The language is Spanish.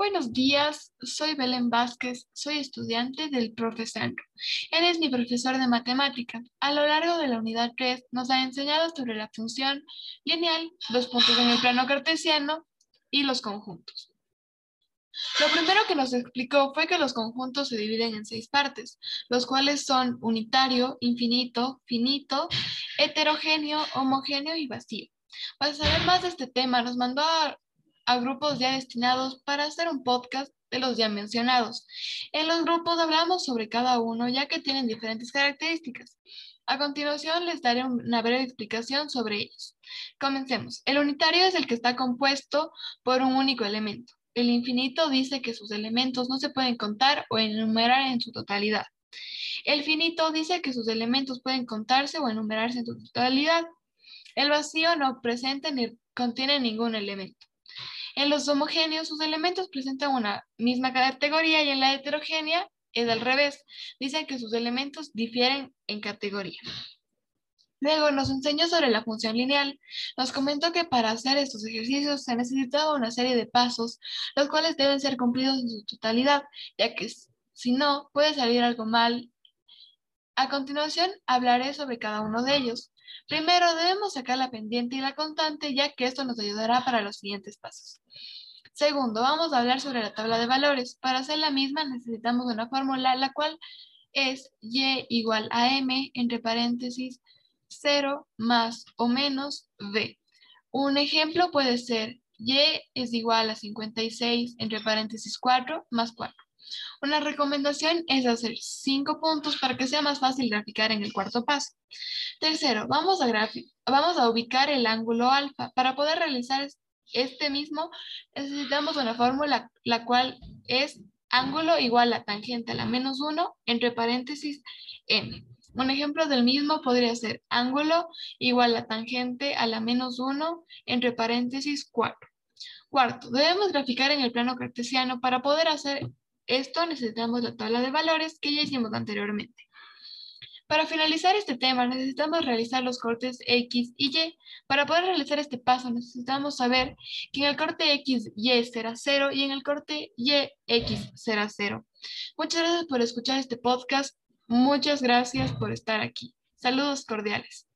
Buenos días, soy Belén Vázquez, soy estudiante del profesor. Él es mi profesor de matemática. A lo largo de la unidad 3 nos ha enseñado sobre la función lineal, los puntos en el plano cartesiano y los conjuntos. Lo primero que nos explicó fue que los conjuntos se dividen en seis partes, los cuales son unitario, infinito, finito, heterogéneo, homogéneo y vacío. Para saber más de este tema, nos mandó a a grupos ya destinados para hacer un podcast de los ya mencionados. En los grupos hablamos sobre cada uno ya que tienen diferentes características. A continuación les daré una breve explicación sobre ellos. Comencemos. El unitario es el que está compuesto por un único elemento. El infinito dice que sus elementos no se pueden contar o enumerar en su totalidad. El finito dice que sus elementos pueden contarse o enumerarse en su totalidad. El vacío no presenta ni contiene ningún elemento. En los homogéneos, sus elementos presentan una misma categoría y en la heterogénea es al revés. Dicen que sus elementos difieren en categoría. Luego nos enseñó sobre la función lineal. Nos comentó que para hacer estos ejercicios se necesitaba una serie de pasos, los cuales deben ser cumplidos en su totalidad, ya que si no, puede salir algo mal. A continuación, hablaré sobre cada uno de ellos. Primero, debemos sacar la pendiente y la constante, ya que esto nos ayudará para los siguientes pasos. Segundo, vamos a hablar sobre la tabla de valores. Para hacer la misma necesitamos una fórmula, la cual es y igual a m entre paréntesis 0 más o menos v. Un ejemplo puede ser y es igual a 56 entre paréntesis 4 más 4. Una recomendación es hacer cinco puntos para que sea más fácil graficar en el cuarto paso. Tercero, vamos a, vamos a ubicar el ángulo alfa. Para poder realizar este mismo, necesitamos una fórmula, la cual es ángulo igual a tangente a la menos 1 entre paréntesis m. Un ejemplo del mismo podría ser ángulo igual a tangente a la menos 1 entre paréntesis 4. Cuarto, debemos graficar en el plano cartesiano. Para poder hacer esto necesitamos la tabla de valores que ya hicimos anteriormente. Para finalizar este tema, necesitamos realizar los cortes X y Y. Para poder realizar este paso, necesitamos saber que en el corte X, Y será 0 y en el corte Y, X será 0. Muchas gracias por escuchar este podcast. Muchas gracias por estar aquí. Saludos cordiales.